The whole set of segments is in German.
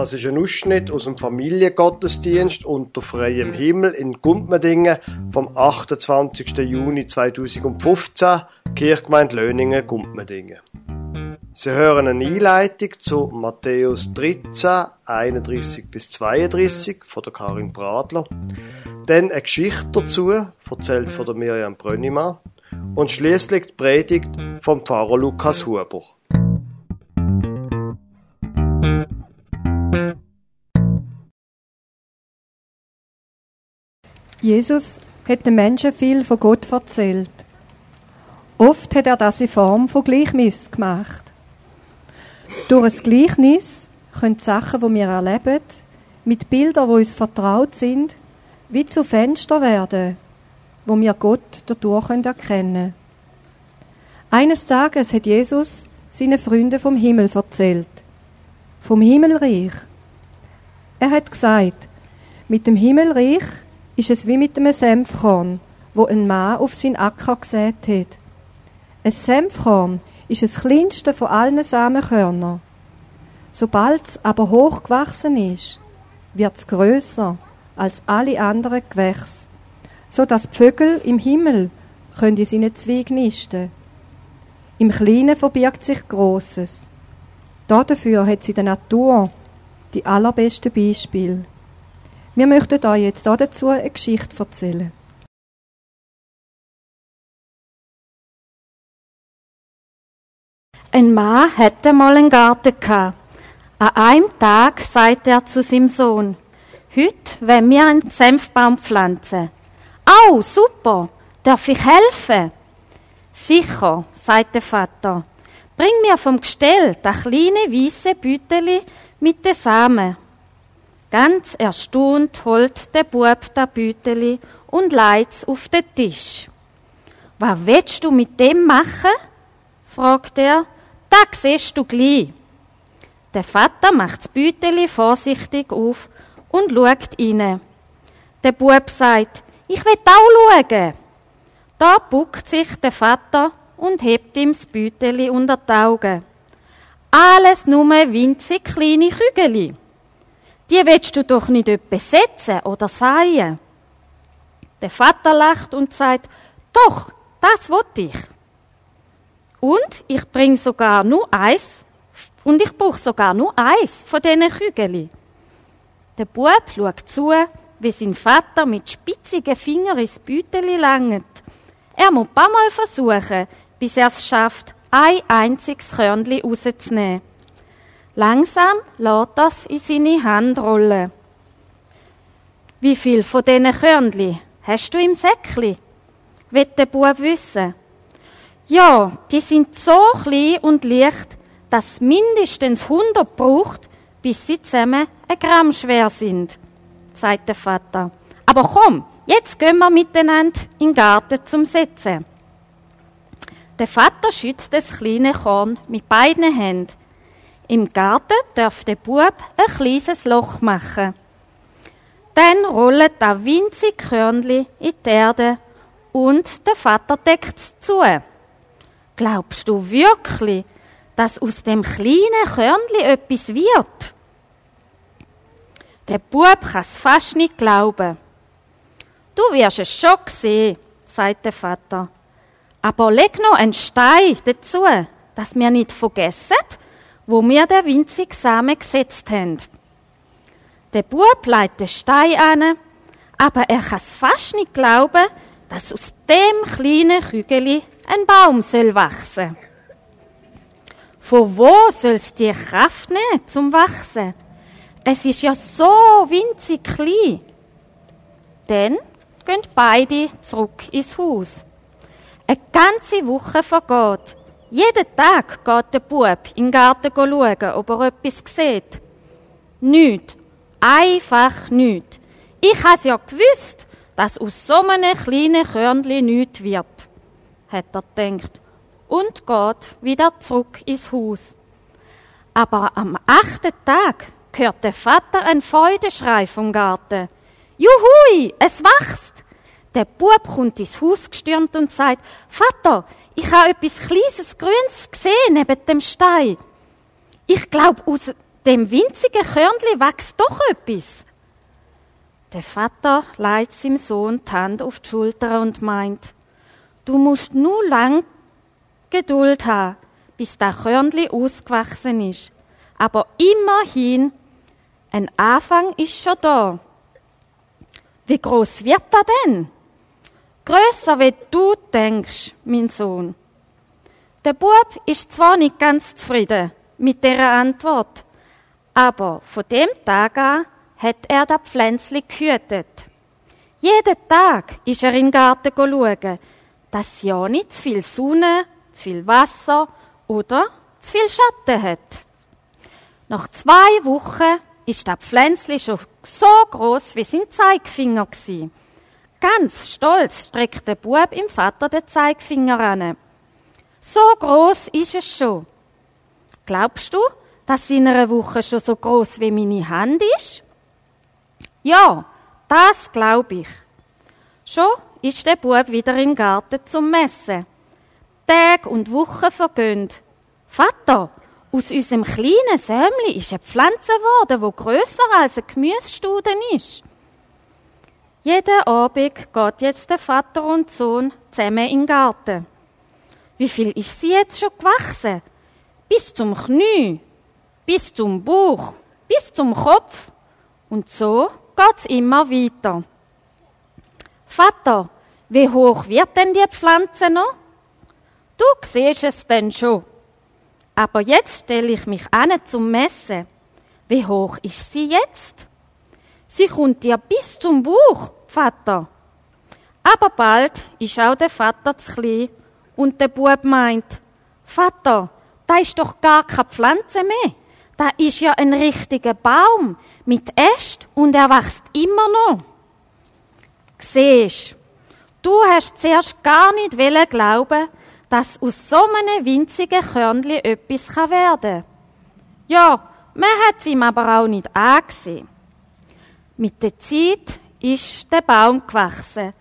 Das ist ein Ausschnitt aus dem Familiengottesdienst unter freiem Himmel in Gumpmedingen vom 28. Juni 2015, Kirchgemeinde Löningen, Gumpmedingen. Sie hören eine Einleitung zu Matthäus 13, 31 bis 32 von der Karin Bradler, dann eine Geschichte dazu, erzählt von der Miriam Brönnimann, und schließlich die Predigt vom Pfarrer Lukas Huber. Jesus hat den Menschen viel von Gott erzählt. Oft hat er das in Form von Gleichnis gemacht. Durch ein Gleichnis können die Sachen, die wir erleben, mit Bildern, die uns vertraut sind, wie zu Fenster werden, wo wir Gott dadurch erkennen können. Eines Tages hat Jesus seinen Freunden vom Himmel erzählt. Vom Himmelreich. Er hat gesagt, mit dem Himmelreich ist es wie mit einem Senfkorn, wo ein Mann auf sein Acker gesät hat. Ein Senfkorn ist das kleinste von allen Samenkörnern. Sobald es aber hoch gewachsen ist, wird es grösser als alle anderen Gewächse, so dass die Vögel im Himmel in seinen Zweig nisten. Im Kleinen verbirgt sich Großes. Dafür hat sie der Natur die allerbesten Beispiele. Wir möchten euch jetzt dazu eine Geschichte erzählen. Ein Mann hatte mal einen Garten. An einem Tag sagte er zu seinem Sohn, heute wollen wir einen Senfbaum pflanzen. Au, super, darf ich helfen? Sicher, sagte der Vater. Bring mir vom Gestell das kleine weiße Büteli mit den Samen. Ganz erstaunt holt der Bub das Büteli und leit's auf den Tisch. Was willst du mit dem machen? fragt er das siehst du gleich. Der Vater macht das Büteli vorsichtig auf und schaut rein. Der Bub sagt, ich will auch schauen. Da buckt sich der Vater und hebt ihm das Büteli unter die Augen. Alles nur winzig kleine Kügeli. Die willst du doch nicht etwas setzen oder sagen. Der Vater lacht und sagt, doch, das wollte ich. Und ich bringe sogar nur eins. Und ich brauche sogar nur eins von diesen Kügeli. Der Bub schaut zu, wie sein Vater mit spitzigen Fingern ins Büteli langt. Er muss ein paar Mal versuchen, bis er es schafft, ein einziges Körnchen rauszunehmen. Langsam lässt das in seine Hand rollen. Wie viel von diesen Körnchen hast du im Säckli? Wird der Bub wissen. Ja, die sind so klein und leicht, dass mindestens 100 braucht, bis sie zusammen ein Gramm schwer sind, sagt der Vater. Aber komm, jetzt gehen wir miteinander in den Garten zum Setzen. Der Vater schützt das kleine Korn mit beiden Händen. Im Garten darf der Bub ein kleines Loch machen. Dann rollt da winzig Körnli in die Erde und der Vater deckt es zu. Glaubst du wirklich, dass aus dem kleinen Körnli etwas wird? Der Bub kann es fast nicht glauben. Du wirst es schon sehen, sagt der Vater. Aber leg noch einen Stein dazu, dass wir nicht vergessen, wo wir den winzigen Samen gesetzt haben. Der Bub legt den Stein an, aber er kann es fast nicht glauben, dass aus dem kleinen Kügeli ein Baum soll wachsen. Von wo soll es die Kraft nehmen zum Wachsen? Es ist ja so winzig klein. Dann gehen beide zurück ins Haus. Eine ganze Woche vergeht. Jeden Tag geht der Bub in den Garten schauen, ob er etwas sieht. Nicht. Einfach nicht. Ich has ja gewusst, dass aus so einem kleinen Körnchen nichts wird hat er gedacht, und geht wieder zurück ins Haus. Aber am achten Tag hört der Vater einen Freudeschrei vom Garten. Juhui, es wächst! Der Bub kommt ins Haus gestürmt und sagt, Vater, ich habe etwas Kleines Grünes gesehen neben dem Stein. Ich glaube, dem winzigen Körnli wächst doch etwas. Der Vater leitet seinem Sohn die Hand auf die Schulter und meint, du musst nur lang Geduld haben, bis der Körnli ausgewachsen ist. Aber immerhin, ein Anfang ist schon da. Wie groß wird er denn? Größer, wie du denkst, mein Sohn. Der Bub ist zwar nicht ganz zufrieden mit der Antwort, aber von dem Tag an hat er das Pflänzli gehütet. Jeden Tag ist er in den Garten schauen, dass ja nicht zu viel Sonne, zu viel Wasser oder zu viel Schatten hat. Nach zwei Wochen ist das Pflänzli schon so groß wie sein Zeigefinger gsi. Ganz stolz streckt der Bub im Vater den Zeigefinger an. So groß ist es schon. Glaubst du, dass in einer Woche schon so groß wie meine Hand ist? Ja, das glaube ich. Schon ist der Bub wieder im Garten zum Messen. Tag und Wochen vergehen. Vater, aus unserem kleinen Sämli ist eine Pflanze geworden, wo grösser als ein Gemüsestuden ist. Jeden Abend geht jetzt der Vater und Sohn zusammen in den Garten. Wie viel ist sie jetzt schon gewachsen? Bis zum Knie, bis zum Bauch, bis zum Kopf. Und so geht's immer weiter. Vater, wie hoch wird denn die Pflanze noch? Du siehst es denn schon. Aber jetzt stelle ich mich an zum Messen. Wie hoch ist sie jetzt? Sie kommt dir bis zum Bauch, Vater. Aber bald ist auch der Vater zu klein und der Bub meint, Vater, da ist doch gar keine Pflanze mehr. Da ist ja ein richtiger Baum mit Äst und er wächst immer noch. Siehst, du hast zuerst gar nicht glauben, dass aus so einem winzigen Körnli etwas werden kann. Ja, man hat es ihm aber auch nicht angesehen. Mit der Zeit ist der Baum gewachsen.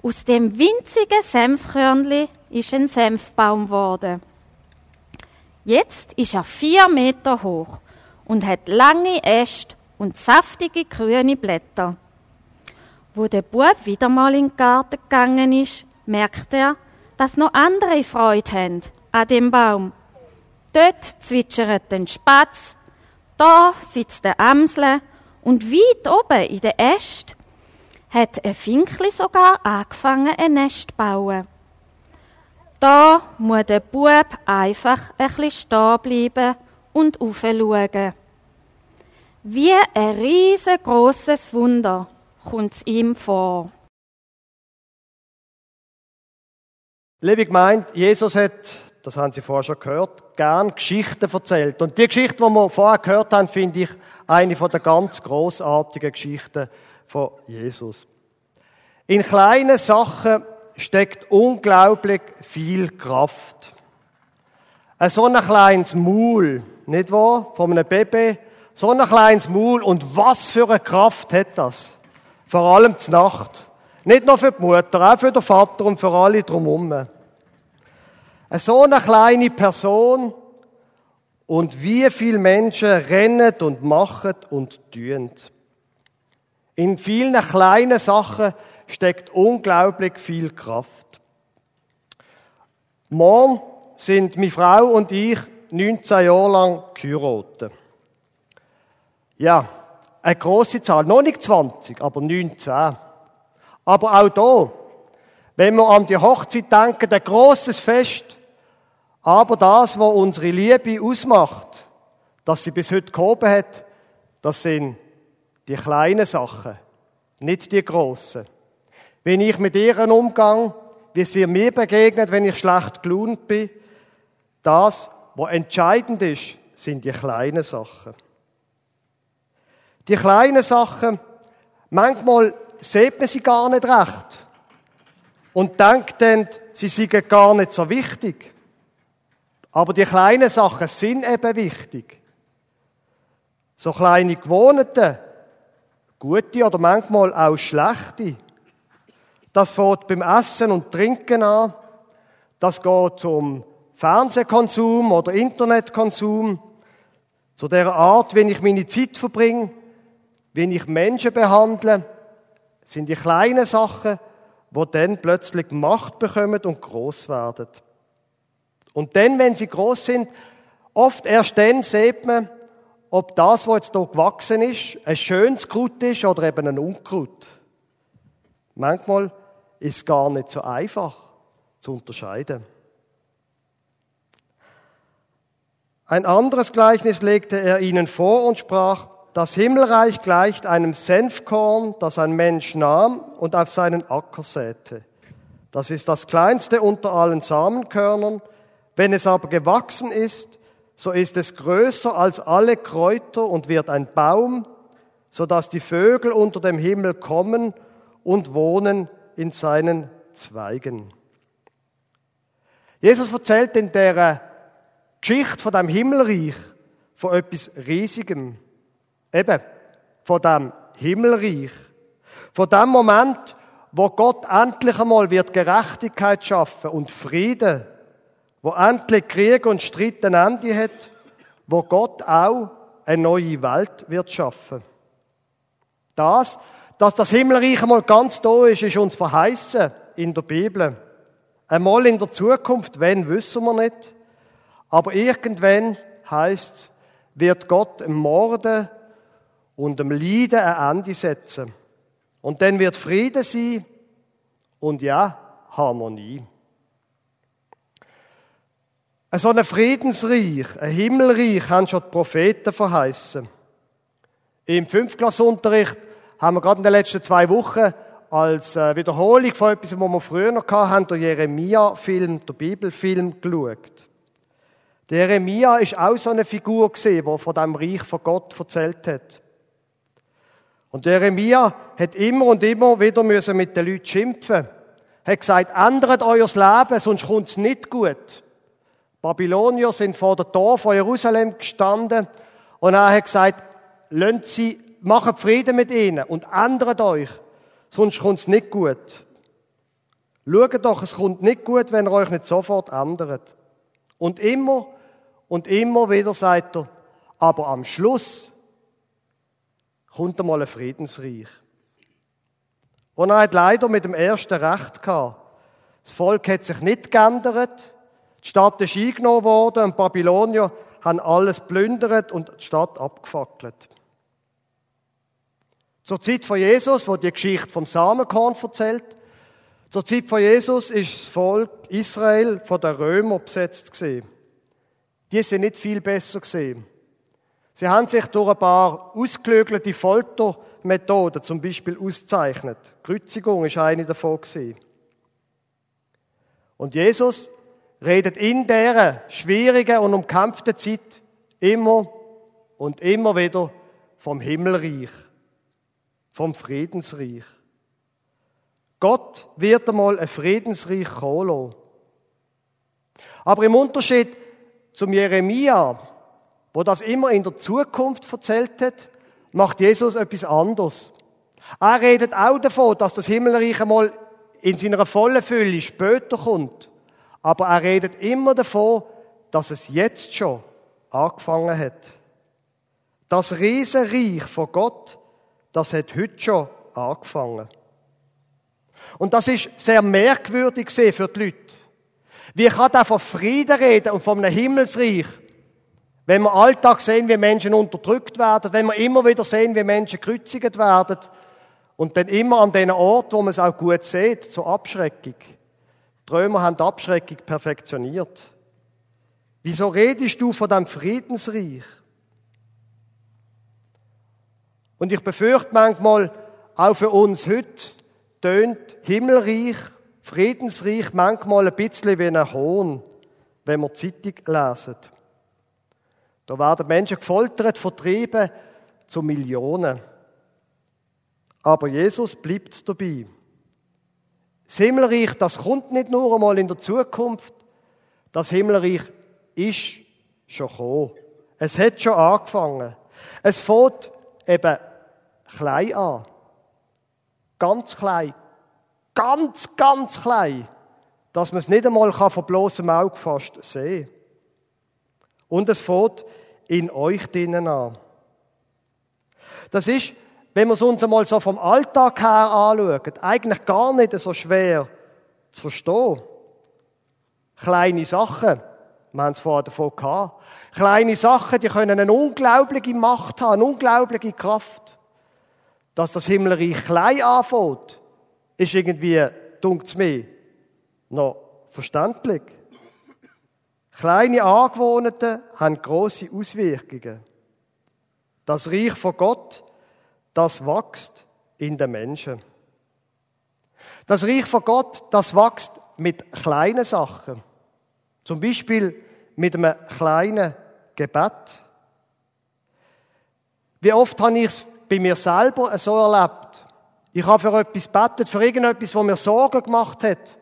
Aus dem winzigen Senfkörnli ist ein Senfbaum geworden. Jetzt ist er vier Meter hoch und hat lange Äste und saftige grüne Blätter. Wo der Bub wieder mal in den Garten gegangen ist, merkt er, dass noch andere Freude haben an dem Baum. Dort zwitschert ein Spatz, da sitzt der Amsel und weit oben in der Äst hat ein Finkli sogar angefangen, ein Nest zu bauen. Da muss der Bub einfach ein bisschen stehen bleiben und aufschauen. Wie ein riesengroßes Wunder kommt es ihm vor. Liebe Gemeinde, Jesus hat, das haben Sie vorher schon gehört, gern Geschichten erzählt. Und die Geschichte, die wir vorher gehört haben, finde ich eine von der ganz großartigen Geschichten von Jesus. In kleinen Sachen steckt unglaublich viel Kraft. Ein so ein kleines Maul, nicht wahr? Von einem Baby. So ein kleines Maul. Und was für eine Kraft hat das? Vor allem zur Nacht. Nicht nur für die Mutter, auch für den Vater und für alle drumherum. So eine kleine Person und wie viele Menschen rennen und machen und tun. In vielen kleinen Sachen steckt unglaublich viel Kraft. Morgen sind meine Frau und ich 19 Jahre lang geheiratet. Ja, eine große Zahl. Noch nicht 20, aber 19. Aber auch da, wenn wir an die Hochzeit denken, ein großes Fest. Aber das, was unsere Liebe ausmacht, dass sie bis heute gehoben hat, das sind die kleinen Sachen, nicht die großen. Wenn ich mit ihr umgang, wie sie mir begegnet, wenn ich schlecht gelaunt bin, das, was entscheidend ist, sind die kleinen Sachen. Die kleinen Sachen, manchmal sieht man sie gar nicht recht und denkt dann, sie seien gar nicht so wichtig. Aber die kleinen Sachen sind eben wichtig. So kleine Gewohnheiten, gute oder manchmal auch schlechte, das fängt beim Essen und Trinken an, das geht zum Fernsehkonsum oder Internetkonsum, Zu der Art, wie ich meine Zeit verbringe, wie ich Menschen behandle, sind die kleinen Sachen, wo dann plötzlich Macht bekommen und groß werden. Und dann, wenn sie groß sind, oft erst dann sieht man, ob das, was jetzt hier gewachsen ist, ein schönes Kraut ist oder eben ein Unkraut. Manchmal ist es gar nicht so einfach zu unterscheiden. Ein anderes Gleichnis legte er ihnen vor und sprach, das Himmelreich gleicht einem Senfkorn, das ein Mensch nahm und auf seinen Acker säte. Das ist das kleinste unter allen Samenkörnern. Wenn es aber gewachsen ist, so ist es größer als alle Kräuter und wird ein Baum, so dass die Vögel unter dem Himmel kommen und wohnen in seinen Zweigen. Jesus erzählt in der Geschichte von dem Himmelreich von etwas Riesigem. Eben, von dem Himmelreich. Von dem Moment, wo Gott endlich einmal wird Gerechtigkeit schaffen und Frieden, wo endlich Krieg und Streit ein Ende hat, wo Gott auch eine neue Welt wird schaffen. Das, dass das Himmelreich einmal ganz da ist, ist uns verheißen in der Bibel. Einmal in der Zukunft, wenn, wissen wir nicht. Aber irgendwann heißt wird Gott Morden und dem Leiden ein Ende setzen. Und dann wird Friede sein und ja, Harmonie. So ein Friedensreich, ein Himmelreich haben schon die Propheten verheißen. Im Fünftklassunterricht haben wir gerade in den letzten zwei Wochen als äh, Wiederholung von etwas, was wir früher noch hatten, den Jeremia-Film, der Bibelfilm geschaut. Der Jeremia ist auch so eine Figur gesehen, die von dem Reich von Gott erzählt hat. Und Jeremia hat immer und immer wieder müssen mit den Leuten schimpfen. Hat gesagt, ändert euer Leben, sonst kommt es nicht gut. Babylonier sind vor der Tor von Jerusalem gestanden und er hat gesagt, lasst sie, macht Frieden mit ihnen und ändert euch, sonst kommt es nicht gut. Schaut doch, es kommt nicht gut, wenn ihr euch nicht sofort ändert. Und immer und immer wieder sagt er, aber am Schluss kommt einmal ein Friedensreich. Und er hat leider mit dem ersten Recht gehabt. Das Volk hat sich nicht geändert. Die Stadt ist eingenommen worden und Babylonier haben alles plündert und die Stadt abgefackelt. Zur Zeit von Jesus, wo die Geschichte vom Samenkorn erzählt, zur Zeit von Jesus ist das Volk Israel von den Römern besetzt gesehen die sind nicht viel besser gesehen. Sie haben sich durch ein paar ausgelögelte Foltermethoden zum Beispiel auszeichnet. Kreuzigung ist eine davon gewesen. Und Jesus redet in dieser schwierigen und umkämpften Zeit immer und immer wieder vom Himmelreich, vom Friedensreich. Gott wird einmal ein Friedensreich kommen Aber im Unterschied zum Jeremia, wo das immer in der Zukunft erzählt hat, macht Jesus etwas anderes. Er redet auch davon, dass das Himmelreich einmal in seiner vollen Fülle später kommt. Aber er redet immer davon, dass es jetzt schon angefangen hat. Das Riesenreich von Gott, das hat heute schon angefangen. Und das ist sehr merkwürdig für die Leute. Wie kann da von Frieden reden und von einem Himmelsreich? Wenn wir Alltag sehen, wie Menschen unterdrückt werden, wenn wir immer wieder sehen, wie Menschen gekreuzigt werden und dann immer an den Ort, wo man es auch gut sieht, zur Abschreckung. Die Römer haben die Abschreckung perfektioniert. Wieso redest du von dem Friedensreich? Und ich befürchte manchmal, auch für uns heute tönt Himmelreich Friedensreich manchmal ein bisschen wie ein Hohn, wenn wir Zeitung lesen. Da werden Menschen gefoltert, vertrieben zu Millionen. Aber Jesus bleibt dabei. Das Himmelreich, das kommt nicht nur einmal in der Zukunft. Das Himmelreich ist schon gekommen. Es hat schon angefangen. Es fängt eben klein an. Ganz klein, ganz, ganz klein, dass man es nicht einmal von bloßem Auge fast sehen kann. Und es fängt in euch drinnen an. Das ist, wenn wir es uns einmal so vom Alltag her anschauen, eigentlich gar nicht so schwer zu verstehen. Kleine Sachen, wir haben es vorher davon gehabt, kleine Sachen, die können eine unglaubliche Macht haben, eine unglaubliche Kraft. Dass das Himmelreich klein anfängt, ist irgendwie, dunkt mir, noch verständlich. Kleine Angewohnheiten haben große Auswirkungen. Das Reich von Gott, das wächst in den Menschen. Das Reich von Gott, das wächst mit kleinen Sachen. Zum Beispiel mit einem kleinen Gebet. Wie oft habe ich es bei mir selber so erlebt? Ich habe für etwas betet, für irgendetwas, was mir Sorgen gemacht hat.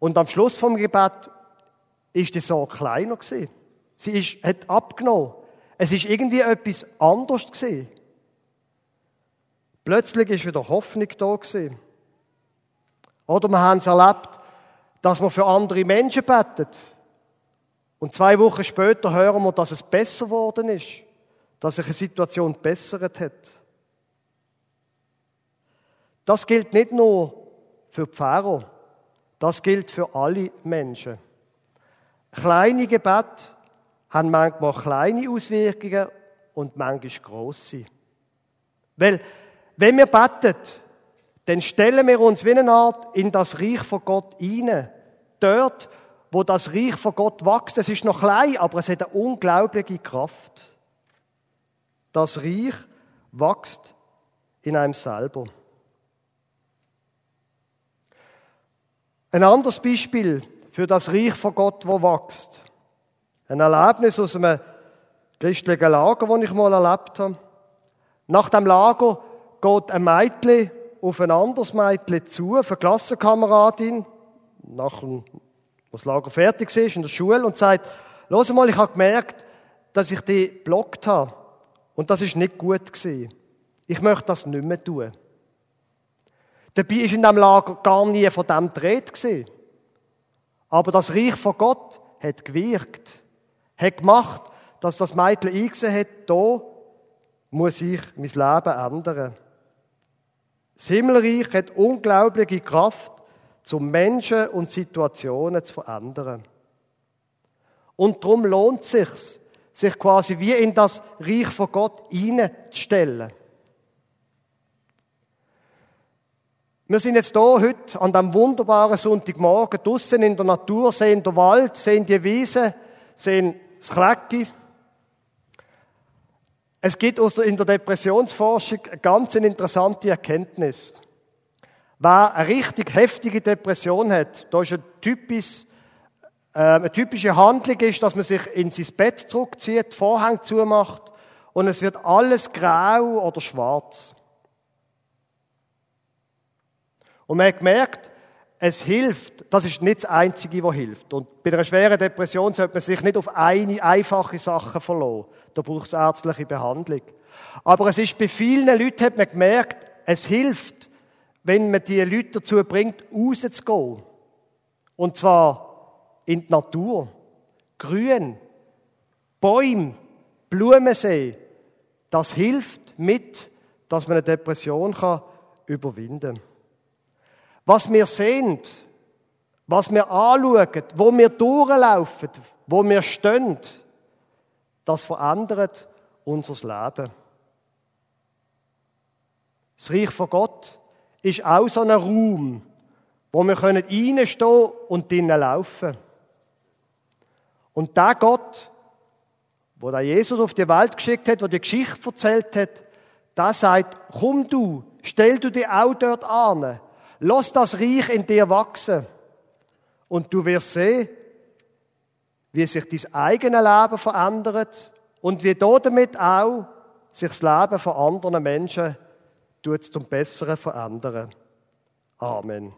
Und am Schluss vom Gebet ist die Sorge kleiner gewesen. Sie ist, hat abgenommen. Es ist irgendwie etwas anderes gewesen. Plötzlich ist wieder Hoffnung da gewesen. Oder wir haben es erlebt, dass man für andere Menschen betet. Und zwei Wochen später hören wir, dass es besser geworden ist. Dass sich eine Situation bessert hat. Das gilt nicht nur für Pfarrer. Das gilt für alle Menschen. Kleine Gebete haben manchmal kleine Auswirkungen und manchmal grosse. Weil, wenn wir beten, dann stellen wir uns wie eine Art in das Reich von Gott hinein. Dort, wo das Reich von Gott wächst, es ist noch klein, aber es hat eine unglaubliche Kraft. Das Reich wächst in einem selber. Ein anderes Beispiel für das Reich von Gott, wo wächst. Ein Erlebnis aus einem christlichen Lager, das ich mal erlebt habe. Nach dem Lager geht ein Mädchen auf ein anderes Mädchen zu, auf eine Klassenkameradin, nach dem, das Lager fertig ist, in der Schule, und sagt, los mal, ich habe gemerkt, dass ich die blockt habe. Und das ist nicht gut gewesen. Ich möchte das nicht mehr tun. Dabei ist in diesem Lager gar nie von dem gewesen. Aber das Reich von Gott hat gewirkt, hat gemacht, dass das Mädchen eingesehen hat, da muss ich mein Leben ändern. Das Himmelreich hat unglaubliche Kraft, zum Menschen und Situationen zu verändern. Und darum lohnt es sich, sich quasi wie in das Reich von Gott hineinzustellen. Wir sind jetzt hier heute an diesem wunderbaren Sonntagmorgen draußen in der Natur, sehen den Wald, sehen die Wiese, sehen das Klecki. Es gibt in der Depressionsforschung eine ganz interessante Erkenntnis. Wer eine richtig heftige Depression hat, da ist ein typisch, äh, eine typische Handlung ist, dass man sich in sein Bett zurückzieht, Vorhang zumacht und es wird alles grau oder schwarz. Und man hat gemerkt, es hilft, das ist nicht das Einzige, was hilft. Und bei einer schweren Depression sollte man sich nicht auf eine einfache Sache verlassen. Da braucht es ärztliche Behandlung. Aber es ist bei vielen Leuten, hat man gemerkt, es hilft, wenn man die Leute dazu bringt, rauszugehen. Und zwar in die Natur. Grün, Bäume, Blumensee. Das hilft mit, dass man eine Depression kann überwinden kann. Was wir sehen, was wir anschauen, wo wir durchlaufen, wo wir stehen, das verändert unser Leben. Das Reich von Gott ist auch so ein Raum, wo wir reinstehen können und drinnen laufen. Und der Gott, wo der Jesus auf die Welt geschickt hat, wo die Geschichte erzählt hat, der sagt, komm du, stell du dich auch dort an, Lass das Reich in dir wachsen. Und du wirst sehen, wie sich dein eigenes Leben verändert und wie damit auch sich das Leben von anderen Menschen zum Besseren verändern. Amen.